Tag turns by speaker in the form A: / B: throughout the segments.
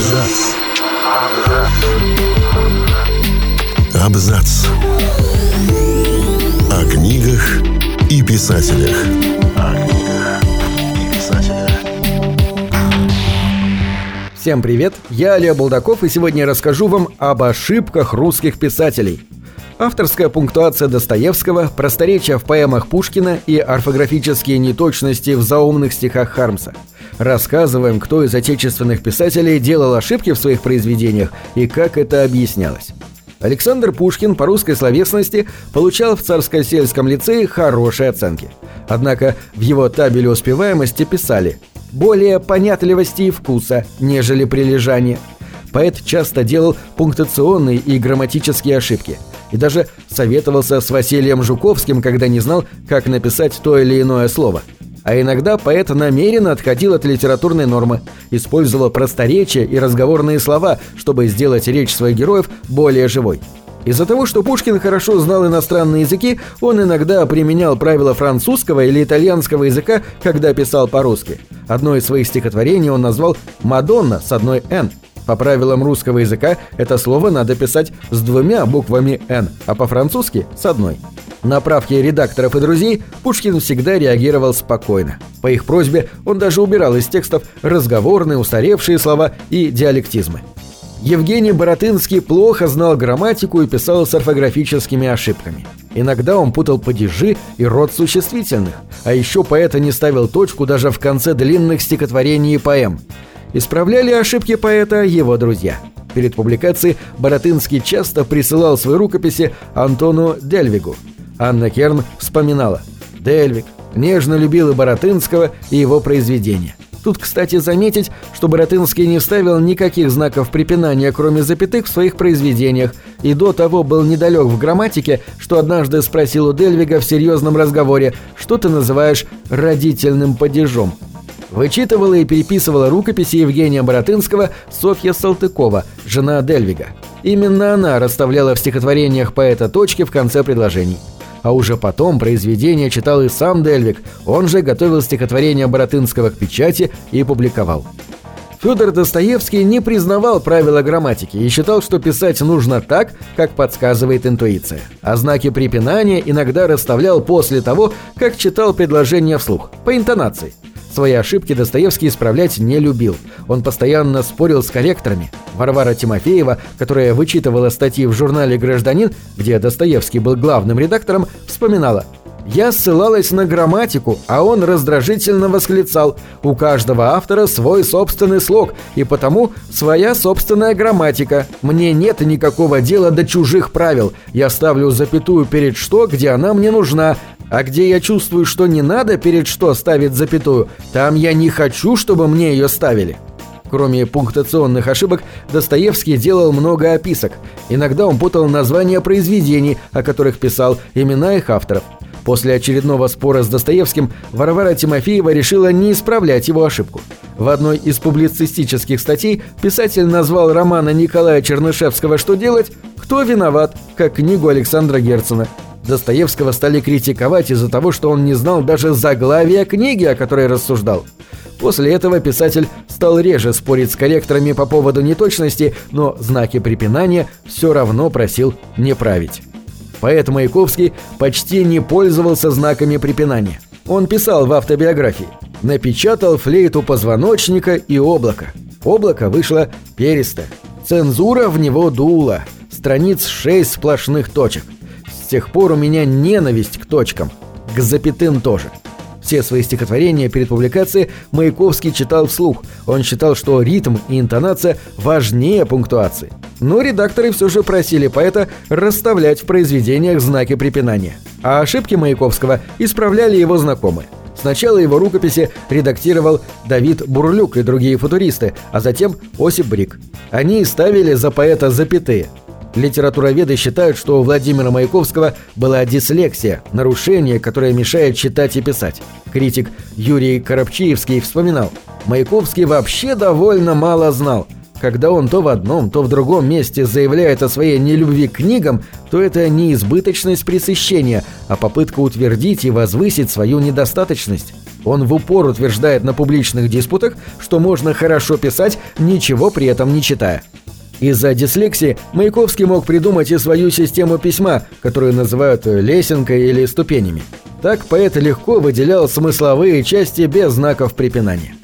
A: Абзац. Абзац. О книгах и писателях. О книгах и писателях.
B: Всем привет, я Олег Булдаков и сегодня расскажу вам об ошибках русских писателей. Авторская пунктуация Достоевского, просторечия в поэмах Пушкина и орфографические неточности в заумных стихах Хармса. Рассказываем, кто из отечественных писателей делал ошибки в своих произведениях и как это объяснялось. Александр Пушкин по русской словесности получал в Царско-сельском лицее хорошие оценки. Однако в его табеле успеваемости писали «более понятливости и вкуса, нежели прилежание». Поэт часто делал пунктуационные и грамматические ошибки – и даже советовался с Василием Жуковским, когда не знал, как написать то или иное слово. А иногда поэт намеренно отходил от литературной нормы, использовал просторечия и разговорные слова, чтобы сделать речь своих героев более живой. Из-за того, что Пушкин хорошо знал иностранные языки, он иногда применял правила французского или итальянского языка, когда писал по-русски. Одно из своих стихотворений он назвал «Мадонна» с одной «Н», по правилам русского языка это слово надо писать с двумя буквами «Н», а по-французски – с одной. На правки редакторов и друзей Пушкин всегда реагировал спокойно. По их просьбе он даже убирал из текстов разговорные, устаревшие слова и диалектизмы. Евгений Боротынский плохо знал грамматику и писал с орфографическими ошибками. Иногда он путал падежи и род существительных, а еще поэта не ставил точку даже в конце длинных стихотворений и поэм. Исправляли ошибки поэта его друзья. Перед публикацией Боротынский часто присылал свои рукописи Антону Дельвигу. Анна Керн вспоминала «Дельвиг нежно любил и Боротынского, и его произведения». Тут, кстати, заметить, что Боротынский не вставил никаких знаков препинания, кроме запятых, в своих произведениях, и до того был недалек в грамматике, что однажды спросил у Дельвига в серьезном разговоре, что ты называешь «родительным падежом». Вычитывала и переписывала рукописи Евгения Боротынского Софья Салтыкова, жена Дельвига. Именно она расставляла в стихотворениях поэта точки в конце предложений. А уже потом произведение читал и сам Дельвиг, он же готовил стихотворение Боротынского к печати и публиковал. Федор Достоевский не признавал правила грамматики и считал, что писать нужно так, как подсказывает интуиция. А знаки препинания иногда расставлял после того, как читал предложение вслух, по интонации. Свои ошибки Достоевский исправлять не любил. Он постоянно спорил с корректорами. Варвара Тимофеева, которая вычитывала статьи в журнале «Гражданин», где Достоевский был главным редактором, вспоминала «Я ссылалась на грамматику, а он раздражительно восклицал «У каждого автора свой собственный слог, и потому своя собственная грамматика. Мне нет никакого дела до чужих правил. Я ставлю запятую перед «что», где она мне нужна, а где я чувствую, что не надо перед что ставить запятую, там я не хочу, чтобы мне ее ставили. Кроме пунктуационных ошибок, Достоевский делал много описок. Иногда он путал названия произведений, о которых писал, имена их авторов. После очередного спора с Достоевским Варвара Тимофеева решила не исправлять его ошибку. В одной из публицистических статей писатель назвал романа Николая Чернышевского «Что делать?» «Кто виноват?» как книгу Александра Герцена – Достоевского стали критиковать из-за того, что он не знал даже заглавия книги, о которой рассуждал. После этого писатель стал реже спорить с корректорами по поводу неточности, но знаки препинания все равно просил не править. Поэт Маяковский почти не пользовался знаками препинания. Он писал в автобиографии «Напечатал флейту позвоночника и облако. Облако вышло перистое. Цензура в него дула. Страниц шесть сплошных точек тех пор у меня ненависть к точкам. К запятым тоже. Все свои стихотворения перед публикацией Маяковский читал вслух. Он считал, что ритм и интонация важнее пунктуации. Но редакторы все же просили поэта расставлять в произведениях знаки препинания. А ошибки Маяковского исправляли его знакомые. Сначала его рукописи редактировал Давид Бурлюк и другие футуристы, а затем Осип Брик. Они ставили за поэта запятые – Литературоведы считают, что у Владимира Маяковского была дислексия, нарушение, которое мешает читать и писать. Критик Юрий Коробчиевский вспоминал, Маяковский вообще довольно мало знал. Когда он то в одном, то в другом месте заявляет о своей нелюбви к книгам, то это не избыточность пресыщения, а попытка утвердить и возвысить свою недостаточность. Он в упор утверждает на публичных диспутах, что можно хорошо писать, ничего при этом не читая. Из-за дислексии Маяковский мог придумать и свою систему письма, которую называют лесенкой или ступенями. Так поэт легко выделял смысловые части без знаков препинания.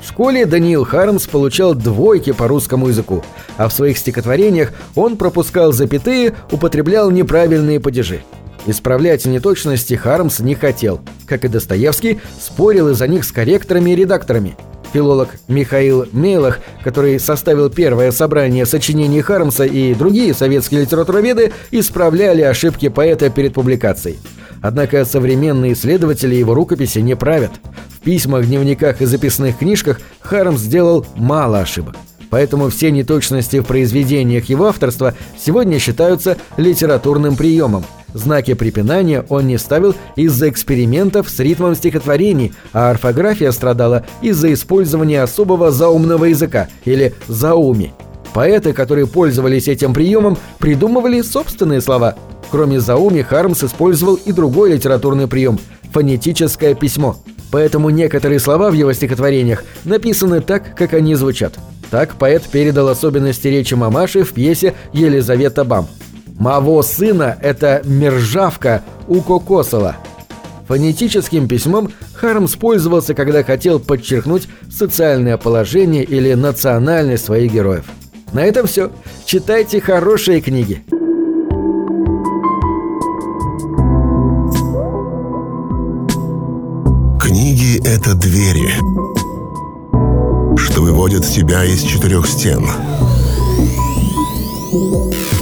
B: В школе Даниил Хармс получал двойки по русскому языку, а в своих стихотворениях он пропускал запятые, употреблял неправильные падежи. Исправлять неточности Хармс не хотел, как и Достоевский, спорил из-за них с корректорами и редакторами – Филолог Михаил Мейлах, который составил первое собрание сочинений Хармса и другие советские литературоведы, исправляли ошибки поэта перед публикацией. Однако современные исследователи его рукописи не правят. В письмах, дневниках и записных книжках Хармс сделал мало ошибок. Поэтому все неточности в произведениях его авторства сегодня считаются литературным приемом – Знаки препинания он не ставил из-за экспериментов с ритмом стихотворений, а орфография страдала из-за использования особого заумного языка или зауми. Поэты, которые пользовались этим приемом, придумывали собственные слова. Кроме зауми, Хармс использовал и другой литературный прием – фонетическое письмо. Поэтому некоторые слова в его стихотворениях написаны так, как они звучат. Так поэт передал особенности речи мамаши в пьесе «Елизавета Бам». Маво сына – это мержавка у Кокосова. Фонетическим письмом Хармс пользовался, когда хотел подчеркнуть социальное положение или национальность своих героев. На этом все. Читайте хорошие книги.
A: Книги — это двери, что выводят тебя из четырех стен —